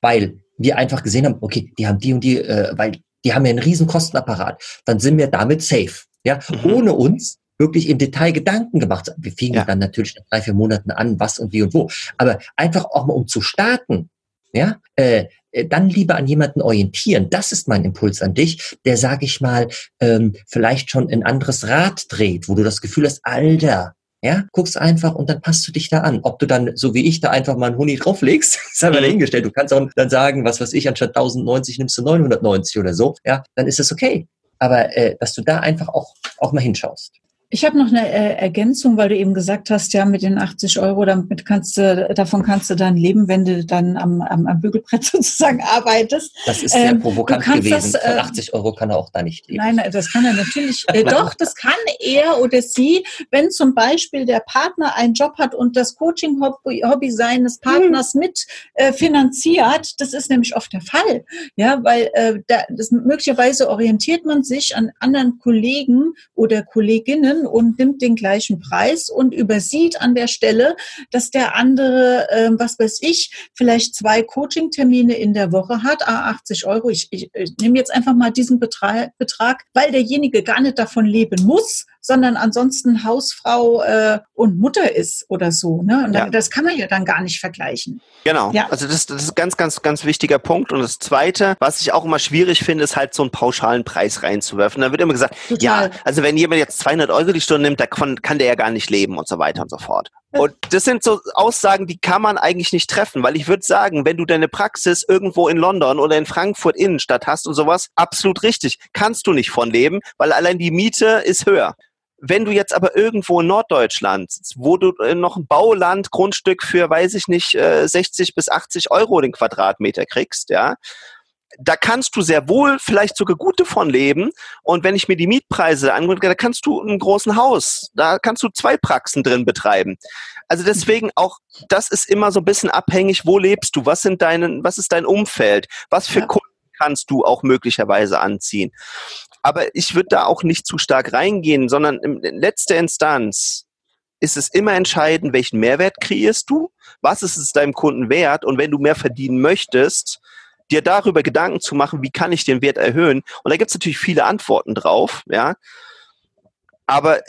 Speaker 3: weil wir einfach gesehen haben, okay, die haben die und die, äh, weil die haben ja einen riesen Kostenapparat, dann sind wir damit safe. Ja, mhm. ohne uns wirklich im Detail Gedanken gemacht. Wir fingen ja. dann natürlich nach drei, vier Monaten an, was und wie und wo. Aber einfach auch mal um zu starten, ja, äh, äh, dann lieber an jemanden orientieren. Das ist mein Impuls an dich, der, sag ich mal, ähm, vielleicht schon ein anderes Rad dreht, wo du das Gefühl hast, Alter, ja, guckst einfach und dann passt du dich da an. Ob du dann, so wie ich, da einfach mal einen Huni drauflegst, *laughs* ist aber mhm. dahingestellt. Du kannst auch dann sagen, was weiß ich, anstatt 1090 nimmst du 990 oder so, ja, dann ist das okay. Aber äh, dass du da einfach auch, auch mal hinschaust.
Speaker 2: Ich habe noch eine äh, Ergänzung, weil du eben gesagt hast, ja, mit den 80 Euro, damit kannst du, davon kannst du dann leben, wenn du dann am, am, am Bügelbrett *laughs* sozusagen arbeitest.
Speaker 3: Das ist sehr ähm, provokant gewesen. Das, äh, Von 80 Euro kann er auch da nicht leben.
Speaker 2: Nein, das kann er natürlich. Äh, *laughs* doch, das kann er oder sie, wenn zum Beispiel der Partner einen Job hat und das Coaching-Hobby seines Partners mhm. mit äh, finanziert. Das ist nämlich oft der Fall. Ja, weil äh, da, das, möglicherweise orientiert man sich an anderen Kollegen oder Kolleginnen und nimmt den gleichen Preis und übersieht an der Stelle, dass der andere, äh, was weiß ich, vielleicht zwei Coaching-Termine in der Woche hat, 80 Euro. Ich, ich, ich nehme jetzt einfach mal diesen Betrag, weil derjenige gar nicht davon leben muss, sondern ansonsten Hausfrau äh, und Mutter ist oder so. Ne? Und ja. das kann man ja dann gar nicht vergleichen.
Speaker 1: Genau. Ja. Also das, das ist ein ganz, ganz, ganz wichtiger Punkt. Und das Zweite, was ich auch immer schwierig finde, ist halt so einen pauschalen Preis reinzuwerfen. Da wird immer gesagt, Total. ja, also wenn jemand jetzt 200 Euro die Stunde nimmt, davon kann der ja gar nicht leben und so weiter und so fort. Und das sind so Aussagen, die kann man eigentlich nicht treffen, weil ich würde sagen, wenn du deine Praxis irgendwo in London oder in Frankfurt Innenstadt hast und sowas, absolut richtig, kannst du nicht von leben, weil allein die Miete ist höher. Wenn du jetzt aber irgendwo in Norddeutschland, wo du äh, noch ein Bauland, Grundstück für, weiß ich nicht, 60 äh, bis 80 Euro den Quadratmeter kriegst, ja, da kannst du sehr wohl vielleicht sogar gut davon leben. Und wenn ich mir die Mietpreise angucke, da kannst du ein großen Haus, da kannst du zwei Praxen drin betreiben. Also deswegen auch, das ist immer so ein bisschen abhängig, wo lebst du, was sind deine, was ist dein Umfeld, was für ja. Kunden kannst du auch möglicherweise anziehen. Aber ich würde da auch nicht zu stark reingehen, sondern in letzter Instanz ist es immer entscheidend, welchen Mehrwert kreierst du, was ist es deinem Kunden wert und wenn du mehr verdienen möchtest, dir darüber Gedanken zu machen, wie kann ich den Wert erhöhen. Und da gibt es natürlich viele Antworten drauf, ja. Aber äh,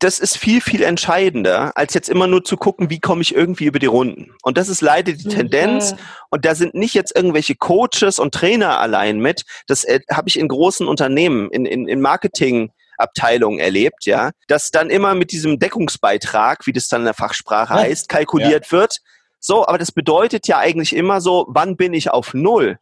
Speaker 1: das ist viel, viel entscheidender, als jetzt immer nur zu gucken, wie komme ich irgendwie über die Runden. Und das ist leider die Tendenz. Und da sind nicht jetzt irgendwelche Coaches und Trainer allein mit. Das äh, habe ich in großen Unternehmen, in, in, in Marketing. Abteilungen erlebt, ja, dass dann immer mit diesem Deckungsbeitrag, wie das dann in der Fachsprache heißt, kalkuliert ja. wird. So, aber das bedeutet ja eigentlich immer so, wann bin ich auf Null?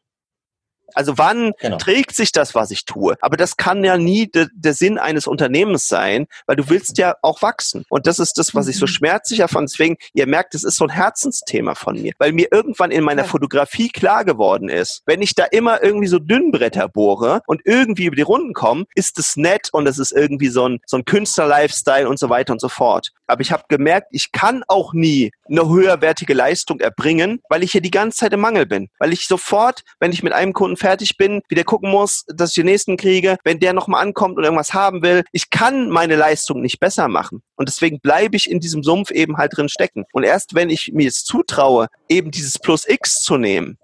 Speaker 1: Also wann genau. trägt sich das, was ich tue? Aber das kann ja nie de, der Sinn eines Unternehmens sein, weil du willst ja auch wachsen. Und das ist das, was ich so mhm. schmerzlich davon. Deswegen, ihr merkt, es ist so ein Herzensthema von mir, weil mir irgendwann in meiner Fotografie klar geworden ist, wenn ich da immer irgendwie so Dünnbretter bohre und irgendwie über die Runden komme, ist es nett und es ist irgendwie so ein, so ein Künstler-Lifestyle und so weiter und so fort. Aber ich habe gemerkt, ich kann auch nie eine höherwertige Leistung erbringen, weil ich hier die ganze Zeit im Mangel bin. Weil ich sofort, wenn ich mit einem Kunden fertig bin, wieder gucken muss, dass ich den nächsten kriege, wenn der nochmal ankommt und irgendwas haben will. Ich kann meine Leistung nicht besser machen. Und deswegen bleibe ich in diesem Sumpf eben halt drin stecken. Und erst wenn ich mir es zutraue, eben dieses Plus X zu nehmen,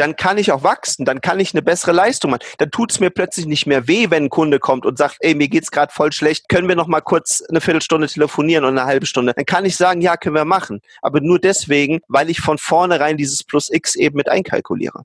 Speaker 1: dann kann ich auch wachsen, dann kann ich eine bessere Leistung machen. Dann tut es mir plötzlich nicht mehr weh, wenn ein Kunde kommt und sagt, ey, mir geht's gerade voll schlecht, können wir noch mal kurz eine Viertelstunde telefonieren oder eine halbe Stunde. Dann kann ich sagen, ja, können wir machen. Aber nur deswegen, weil ich von vornherein dieses Plus X eben mit einkalkuliere.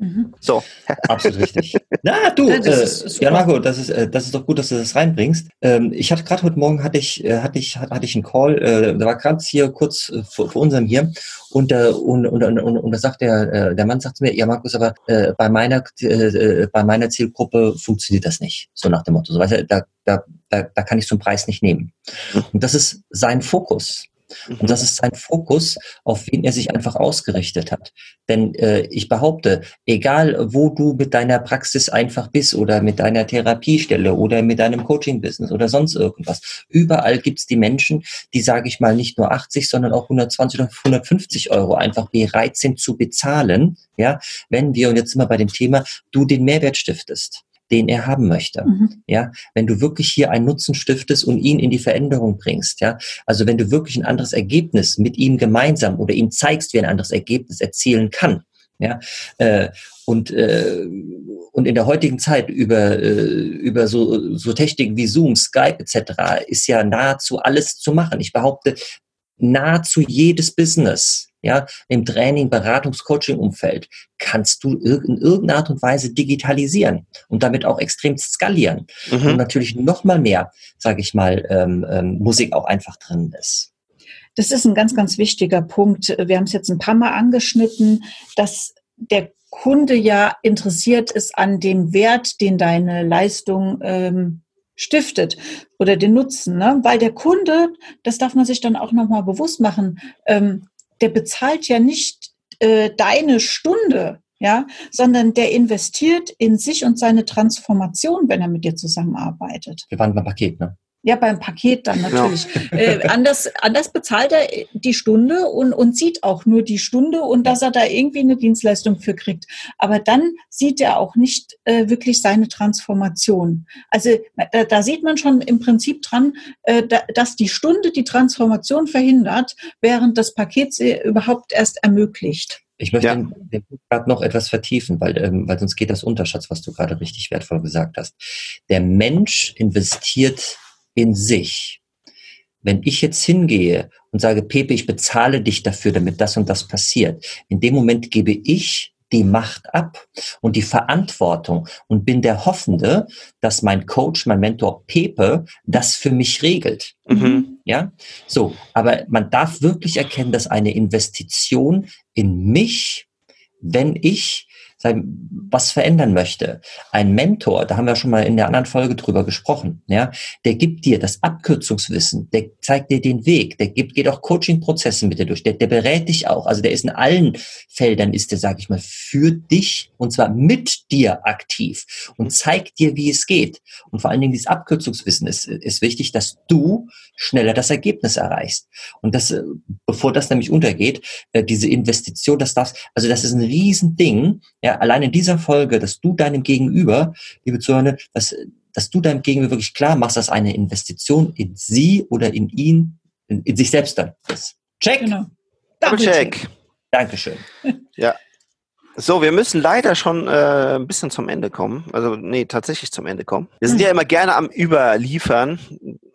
Speaker 3: Mhm. So. Absolut richtig. *laughs* Na, du, äh, ja, Marco, das ist, äh, das ist doch gut, dass du das reinbringst. Ähm, ich hatte gerade heute Morgen hatte ich, äh, hatte ich, hatte ich einen Call, äh, da war gerade hier kurz äh, vor, vor unserem hier und, äh, und, und, und, und, und da sagt der, äh, der Mann sagt mir, ja Markus, aber äh, bei meiner, äh, äh, bei meiner Zielgruppe funktioniert das nicht. So nach dem Motto. So, weißt du, da, da, da, da kann ich so einen Preis nicht nehmen. Mhm. Und das ist sein Fokus. Und das ist sein Fokus, auf wen er sich einfach ausgerichtet hat. Denn äh, ich behaupte, egal wo du mit deiner Praxis einfach bist oder mit deiner Therapiestelle oder mit deinem Coaching-Business oder sonst irgendwas, überall gibt's die Menschen, die, sage ich mal, nicht nur 80, sondern auch 120 oder 150 Euro einfach bereit sind zu bezahlen, ja, wenn wir, und jetzt sind wir bei dem Thema, du den Mehrwert stiftest den er haben möchte. Mhm. Ja, wenn du wirklich hier einen Nutzen stiftest und ihn in die Veränderung bringst, ja, also wenn du wirklich ein anderes Ergebnis mit ihm gemeinsam oder ihm zeigst, wie ein anderes Ergebnis erzielen kann, ja, äh, und äh, und in der heutigen Zeit über äh, über so so Techniken wie Zoom, Skype etc. ist ja nahezu alles zu machen. Ich behaupte, nahezu jedes Business ja, im Training, Beratungs-, Coaching-Umfeld kannst du in irgendeiner Art und Weise digitalisieren und damit auch extrem skalieren. Mhm. Und natürlich noch mal mehr, sage ich mal, ähm, ähm, Musik auch einfach drin ist.
Speaker 2: Das ist ein ganz, ganz wichtiger Punkt. Wir haben es jetzt ein paar Mal angeschnitten, dass der Kunde ja interessiert ist an dem Wert, den deine Leistung ähm, stiftet oder den Nutzen, ne? weil der Kunde, das darf man sich dann auch nochmal bewusst machen, ähm, der bezahlt ja nicht äh, deine Stunde, ja, sondern der investiert in sich und seine Transformation, wenn er mit dir zusammenarbeitet.
Speaker 3: Wir waren beim Paket, ne?
Speaker 2: Ja, beim Paket dann natürlich. Ja. Äh, anders, anders bezahlt er die Stunde und, und sieht auch nur die Stunde und dass er da irgendwie eine Dienstleistung für kriegt. Aber dann sieht er auch nicht äh, wirklich seine Transformation. Also da, da sieht man schon im Prinzip dran, äh, da, dass die Stunde die Transformation verhindert, während das Paket sie überhaupt erst ermöglicht.
Speaker 3: Ich möchte ja. den Punkt noch etwas vertiefen, weil, ähm, weil sonst geht das Unterschatz, was du gerade richtig wertvoll gesagt hast. Der Mensch investiert in sich. Wenn ich jetzt hingehe und sage, Pepe, ich bezahle dich dafür, damit das und das passiert, in dem Moment gebe ich die Macht ab und die Verantwortung und bin der Hoffende, dass mein Coach, mein Mentor Pepe das für mich regelt. Mhm. Ja, so. Aber man darf wirklich erkennen, dass eine Investition in mich, wenn ich was verändern möchte. Ein Mentor, da haben wir schon mal in der anderen Folge drüber gesprochen, ja, der gibt dir das Abkürzungswissen, der zeigt dir den Weg, der gibt, geht auch Coaching-Prozesse mit dir durch, der, der berät dich auch. Also der ist in allen Feldern, ist der, sag ich mal, für dich und zwar mit dir aktiv und zeigt dir, wie es geht. Und vor allen Dingen dieses Abkürzungswissen ist, ist wichtig, dass du schneller das Ergebnis erreichst. Und das, bevor das nämlich untergeht, äh, diese Investition, das darf, also das ist ein Riesending, ja, ja, allein in dieser Folge, dass du deinem Gegenüber, liebe Zuhörer, dass, dass du deinem Gegenüber wirklich klar machst, dass eine Investition in sie oder in ihn, in, in sich selbst dann ist. Check. Genau.
Speaker 1: Double check.
Speaker 3: Dankeschön.
Speaker 1: Ja. So, wir müssen leider schon äh, ein bisschen zum Ende kommen. Also, nee, tatsächlich zum Ende kommen. Wir sind hm. ja immer gerne am Überliefern.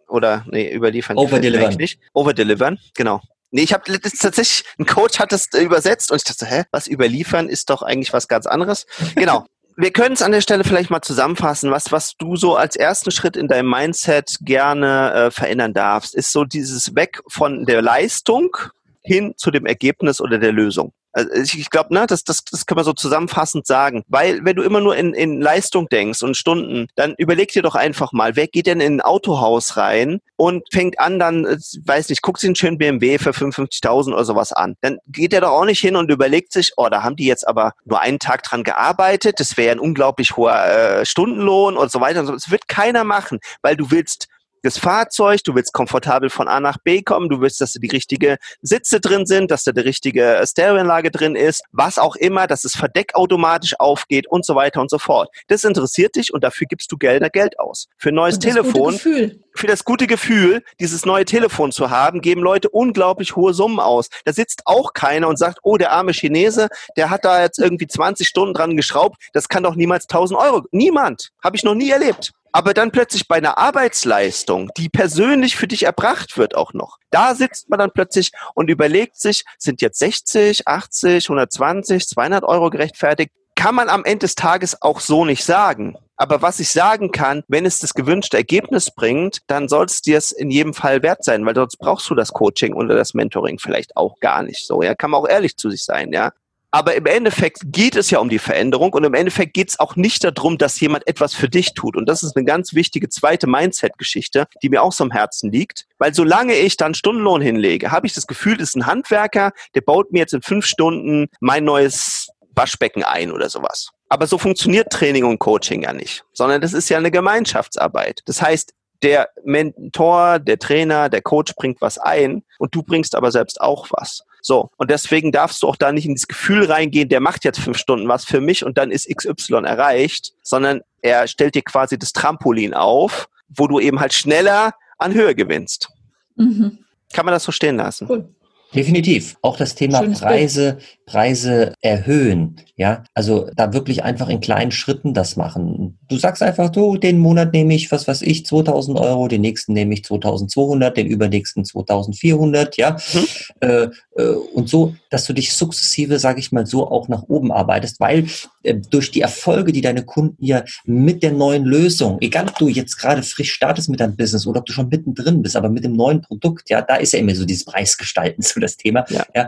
Speaker 1: Oder, nee, überliefern.
Speaker 3: Overdelivern.
Speaker 1: Overdelivern, genau. Nee, ich habe tatsächlich, ein Coach hat das übersetzt und ich dachte, hä, was überliefern ist doch eigentlich was ganz anderes. *laughs* Genau. Wir können es an der Stelle vielleicht mal zusammenfassen, was, was du so als ersten Schritt in deinem Mindset gerne äh, verändern darfst, ist so dieses Weg von der Leistung hin zu dem Ergebnis oder der Lösung. Also ich, ich glaube, ne, das, das, das kann man so zusammenfassend sagen. Weil wenn du immer nur in, in Leistung denkst und Stunden, dann überleg dir doch einfach mal, wer geht denn in ein Autohaus rein und fängt an dann, äh, weiß nicht, guckt sich einen schönen BMW für 55.000 oder sowas an. Dann geht er doch auch nicht hin und überlegt sich, oh, da haben die jetzt aber nur einen Tag dran gearbeitet, das wäre ein unglaublich hoher äh, Stundenlohn und so weiter. Das wird keiner machen, weil du willst das Fahrzeug, du willst komfortabel von A nach B kommen, du willst, dass da die richtige Sitze drin sind, dass da die richtige Stereoanlage drin ist, was auch immer, dass das Verdeck automatisch aufgeht und so weiter und so fort. Das interessiert dich und dafür gibst du Gelder Geld aus. Für ein neues Telefon, für das gute Gefühl, dieses neue Telefon zu haben, geben Leute unglaublich hohe Summen aus. Da sitzt auch keiner und sagt, oh, der arme Chinese, der hat da jetzt irgendwie 20 Stunden dran geschraubt, das kann doch niemals 1000 Euro. Niemand. Habe ich noch nie erlebt aber dann plötzlich bei einer Arbeitsleistung, die persönlich für dich erbracht wird auch noch, da sitzt man dann plötzlich und überlegt sich, sind jetzt 60, 80, 120, 200 Euro gerechtfertigt? Kann man am Ende des Tages auch so nicht sagen. Aber was ich sagen kann, wenn es das gewünschte Ergebnis bringt, dann soll es dir es in jedem Fall wert sein, weil sonst brauchst du das Coaching oder das Mentoring vielleicht auch gar nicht so. Ja, kann man auch ehrlich zu sich sein, ja. Aber im Endeffekt geht es ja um die Veränderung und im Endeffekt geht es auch nicht darum, dass jemand etwas für dich tut. Und das ist eine ganz wichtige zweite Mindset-Geschichte, die mir auch so am Herzen liegt. Weil solange ich dann Stundenlohn hinlege, habe ich das Gefühl, das ist ein Handwerker, der baut mir jetzt in fünf Stunden mein neues Waschbecken ein oder sowas. Aber so funktioniert Training und Coaching ja nicht, sondern das ist ja eine Gemeinschaftsarbeit. Das heißt, der Mentor, der Trainer, der Coach bringt was ein und du bringst aber selbst auch was. So, und deswegen darfst du auch da nicht in das Gefühl reingehen, der macht jetzt fünf Stunden was für mich und dann ist XY erreicht, sondern er stellt dir quasi das Trampolin auf, wo du eben halt schneller an Höhe gewinnst. Mhm. Kann man das so stehen lassen? Cool.
Speaker 3: Definitiv. Auch das Thema Schönes Preise, Bild. Preise erhöhen. Ja, also da wirklich einfach in kleinen Schritten das machen. Du sagst einfach, du, den Monat nehme ich, was weiß ich, 2000 Euro, den nächsten nehme ich 2200, den übernächsten 2400, ja. Mhm. Äh, äh, und so, dass du dich sukzessive, sage ich mal so, auch nach oben arbeitest, weil äh, durch die Erfolge, die deine Kunden ja mit der neuen Lösung, egal ob du jetzt gerade frisch startest mit deinem Business oder ob du schon mittendrin bist, aber mit dem neuen Produkt, ja, da ist ja immer so dieses Preisgestalten, *laughs* so das Thema, ja, ja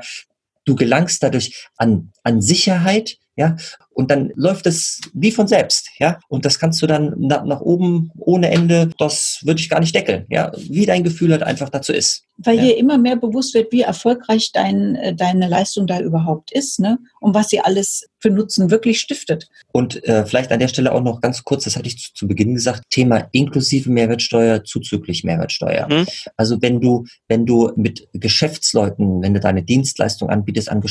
Speaker 3: du gelangst dadurch an, an Sicherheit, ja, und dann läuft es wie von selbst, ja, und das kannst du dann nach, nach oben ohne Ende, das würde ich gar nicht deckeln, ja, wie dein Gefühl halt einfach dazu ist.
Speaker 2: Weil
Speaker 3: ja.
Speaker 2: hier immer mehr bewusst wird, wie erfolgreich dein, äh, deine Leistung da überhaupt ist, ne, und was sie alles für Nutzen wirklich stiftet.
Speaker 3: Und äh, vielleicht an der Stelle auch noch ganz kurz, das hatte ich zu, zu Beginn gesagt, Thema inklusive Mehrwertsteuer, zuzüglich Mehrwertsteuer. Mhm. Also wenn du, wenn du mit Geschäftsleuten, wenn du deine Dienstleistung anbietest an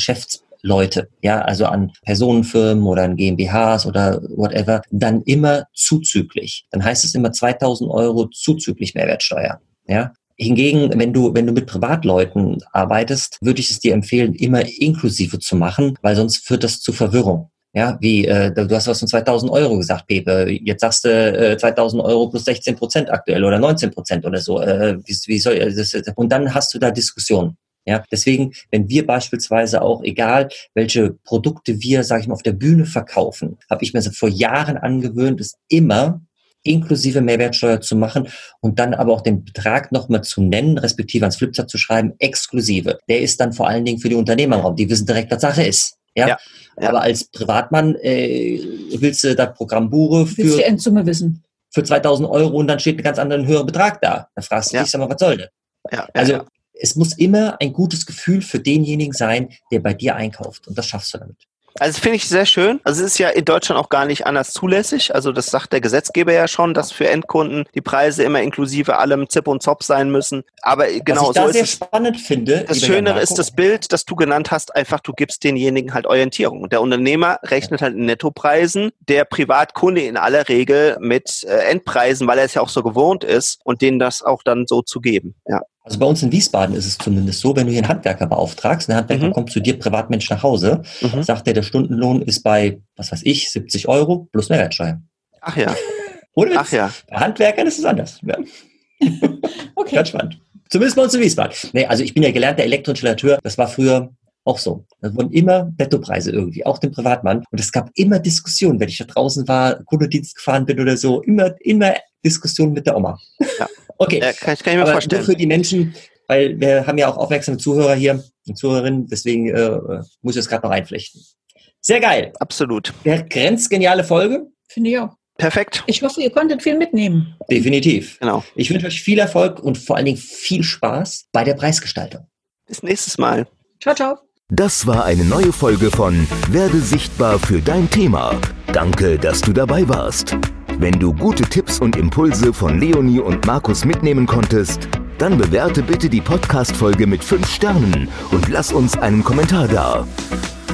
Speaker 3: Geschäftsleute, ja, also an Personenfirmen oder an GmbHs oder whatever, dann immer zuzüglich. Dann heißt es immer 2000 Euro zuzüglich Mehrwertsteuer. Ja, Hingegen, wenn du, wenn du mit Privatleuten arbeitest, würde ich es dir empfehlen, immer inklusive zu machen, weil sonst führt das zu Verwirrung. Ja, wie, äh, du hast was von 2000 Euro gesagt, Pepe. Jetzt sagst du äh, 2000 Euro plus 16 Prozent aktuell oder 19 Prozent oder so. Äh, wie, wie soll das? Und dann hast du da Diskussionen. Ja, deswegen, wenn wir beispielsweise auch, egal welche Produkte wir, sage ich mal, auf der Bühne verkaufen, habe ich mir vor Jahren angewöhnt, es immer inklusive Mehrwertsteuer zu machen und dann aber auch den Betrag nochmal zu nennen, respektive ans Flipchart zu schreiben, exklusive. Der ist dann vor allen Dingen für die Unternehmer Unternehmerraum. Die wissen direkt, was Sache ist. Ja? ja, ja. Aber als Privatmann äh, willst du das Programm Bure für, willst
Speaker 2: die Endsumme wissen.
Speaker 3: für 2000 Euro und dann steht ein ganz anderen höherer Betrag da. Da fragst du ja. dich, sag mal, was soll das? Ja, also es muss immer ein gutes Gefühl für denjenigen sein, der bei dir einkauft. Und das schaffst du damit.
Speaker 1: Also finde ich sehr schön. Also es ist ja in Deutschland auch gar nicht anders zulässig. Also das sagt der Gesetzgeber ja schon, dass für Endkunden die Preise immer inklusive allem Zip und Zop sein müssen. Aber genau
Speaker 3: Was ich
Speaker 1: so
Speaker 3: da sehr spannend finde.
Speaker 1: Das Schönere ist das Bild, das du genannt hast. Einfach, du gibst denjenigen halt Orientierung. Und der Unternehmer rechnet halt in Nettopreisen. Der Privatkunde in aller Regel mit äh, Endpreisen, weil er es ja auch so gewohnt ist und denen das auch dann so zu geben. Ja.
Speaker 3: Also bei uns in Wiesbaden ist es zumindest so, wenn du hier einen Handwerker beauftragst, der Handwerker mhm. kommt zu dir Privatmensch nach Hause, mhm. sagt er, der Stundenlohn ist bei, was weiß ich, 70 Euro plus Mehrwertsteuer.
Speaker 1: Ach ja.
Speaker 3: Ohne Witz. Ach ja. Bei Handwerkern ist es anders. Ja. okay. Ganz spannend. Zumindest bei uns in Wiesbaden. Nee, also ich bin ja gelernter Elektroinstallateur. Das war früher auch so. Da wurden immer Nettopreise irgendwie, auch den Privatmann. Und es gab immer Diskussionen, wenn ich da draußen war, Kundedienst gefahren bin oder so, immer, immer Diskussionen mit der Oma. Ja. *laughs* Okay. Ja, kann, kann ich mir Aber vorstellen. Nur für die Menschen, weil wir haben ja auch aufmerksame Zuhörer hier und Zuhörerinnen, deswegen äh, muss ich das gerade noch einflechten. Sehr geil.
Speaker 1: Absolut.
Speaker 3: Der grenzgeniale Folge.
Speaker 2: Finde ich auch.
Speaker 1: Perfekt.
Speaker 2: Ich hoffe, ihr konntet viel mitnehmen.
Speaker 3: Definitiv. Genau. Ich wünsche euch viel Erfolg und vor allen Dingen viel Spaß bei der Preisgestaltung.
Speaker 1: Bis nächstes Mal.
Speaker 2: Ciao, ciao.
Speaker 4: Das war eine neue Folge von Werde sichtbar für dein Thema. Danke, dass du dabei warst. Wenn du gute Tipps und Impulse von Leonie und Markus mitnehmen konntest, dann bewerte bitte die Podcast-Folge mit 5 Sternen und lass uns einen Kommentar da.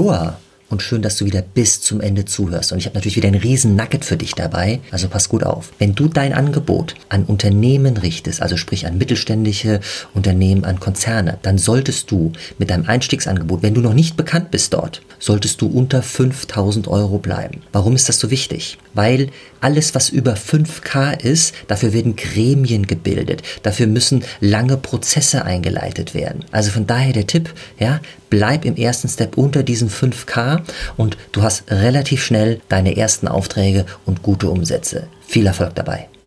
Speaker 3: Aloha! Schön, dass du wieder bis zum Ende zuhörst. Und ich habe natürlich wieder einen riesen Nugget für dich dabei, also pass gut auf. Wenn du dein Angebot an Unternehmen richtest, also sprich an mittelständische Unternehmen, an Konzerne, dann solltest du mit deinem Einstiegsangebot, wenn du noch nicht bekannt bist dort, solltest du unter 5000 Euro bleiben. Warum ist das so wichtig? Weil alles, was über 5K ist, dafür werden Gremien gebildet, dafür müssen lange Prozesse eingeleitet werden. Also von daher der Tipp, ja, bleib im ersten Step unter diesen 5K und du hast relativ schnell deine ersten Aufträge und gute Umsätze. Viel Erfolg dabei.